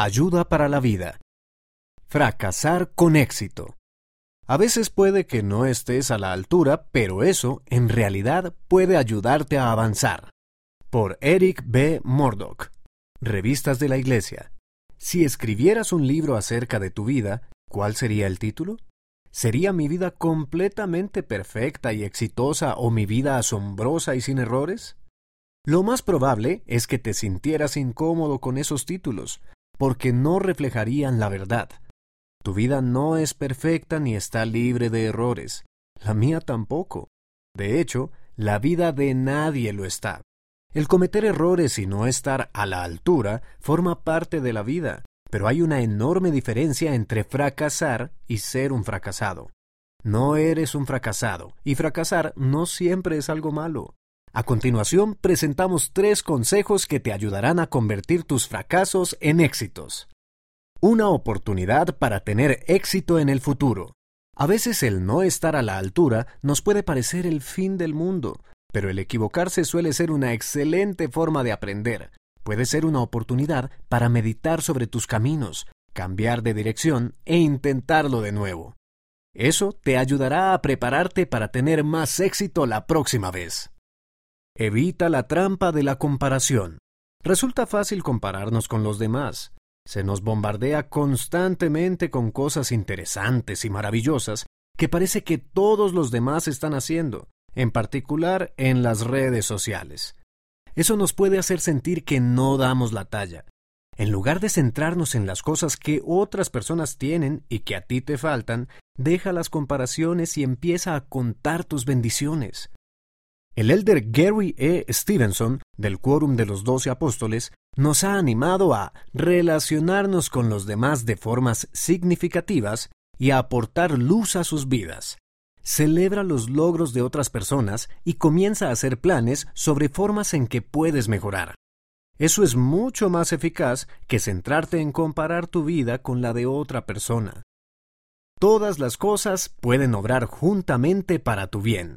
Ayuda para la vida. Fracasar con éxito. A veces puede que no estés a la altura, pero eso, en realidad, puede ayudarte a avanzar. Por Eric B. Murdoch. Revistas de la Iglesia. Si escribieras un libro acerca de tu vida, ¿cuál sería el título? ¿Sería mi vida completamente perfecta y exitosa o mi vida asombrosa y sin errores? Lo más probable es que te sintieras incómodo con esos títulos, porque no reflejarían la verdad. Tu vida no es perfecta ni está libre de errores. La mía tampoco. De hecho, la vida de nadie lo está. El cometer errores y no estar a la altura forma parte de la vida, pero hay una enorme diferencia entre fracasar y ser un fracasado. No eres un fracasado, y fracasar no siempre es algo malo. A continuación, presentamos tres consejos que te ayudarán a convertir tus fracasos en éxitos. Una oportunidad para tener éxito en el futuro. A veces el no estar a la altura nos puede parecer el fin del mundo, pero el equivocarse suele ser una excelente forma de aprender. Puede ser una oportunidad para meditar sobre tus caminos, cambiar de dirección e intentarlo de nuevo. Eso te ayudará a prepararte para tener más éxito la próxima vez. Evita la trampa de la comparación. Resulta fácil compararnos con los demás. Se nos bombardea constantemente con cosas interesantes y maravillosas que parece que todos los demás están haciendo, en particular en las redes sociales. Eso nos puede hacer sentir que no damos la talla. En lugar de centrarnos en las cosas que otras personas tienen y que a ti te faltan, deja las comparaciones y empieza a contar tus bendiciones. El elder Gary E. Stevenson, del Quórum de los Doce Apóstoles, nos ha animado a relacionarnos con los demás de formas significativas y a aportar luz a sus vidas. Celebra los logros de otras personas y comienza a hacer planes sobre formas en que puedes mejorar. Eso es mucho más eficaz que centrarte en comparar tu vida con la de otra persona. Todas las cosas pueden obrar juntamente para tu bien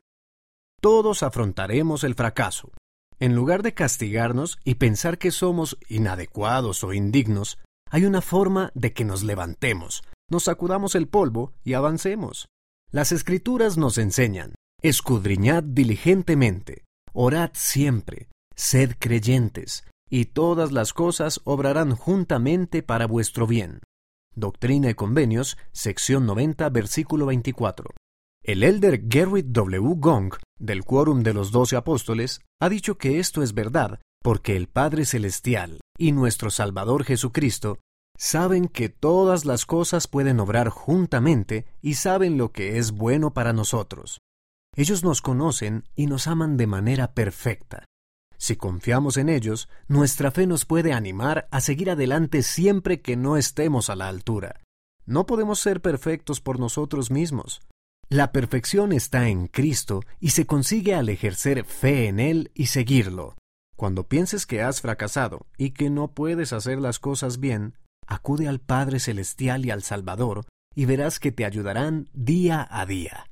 todos afrontaremos el fracaso. En lugar de castigarnos y pensar que somos inadecuados o indignos, hay una forma de que nos levantemos, nos sacudamos el polvo y avancemos. Las escrituras nos enseñan, escudriñad diligentemente, orad siempre, sed creyentes, y todas las cosas obrarán juntamente para vuestro bien. Doctrina y Convenios, sección 90, versículo 24. El elder Gerrit W. Gong, del Quórum de los Doce Apóstoles, ha dicho que esto es verdad porque el Padre Celestial y nuestro Salvador Jesucristo saben que todas las cosas pueden obrar juntamente y saben lo que es bueno para nosotros. Ellos nos conocen y nos aman de manera perfecta. Si confiamos en ellos, nuestra fe nos puede animar a seguir adelante siempre que no estemos a la altura. No podemos ser perfectos por nosotros mismos, la perfección está en Cristo y se consigue al ejercer fe en Él y seguirlo. Cuando pienses que has fracasado y que no puedes hacer las cosas bien, acude al Padre Celestial y al Salvador y verás que te ayudarán día a día.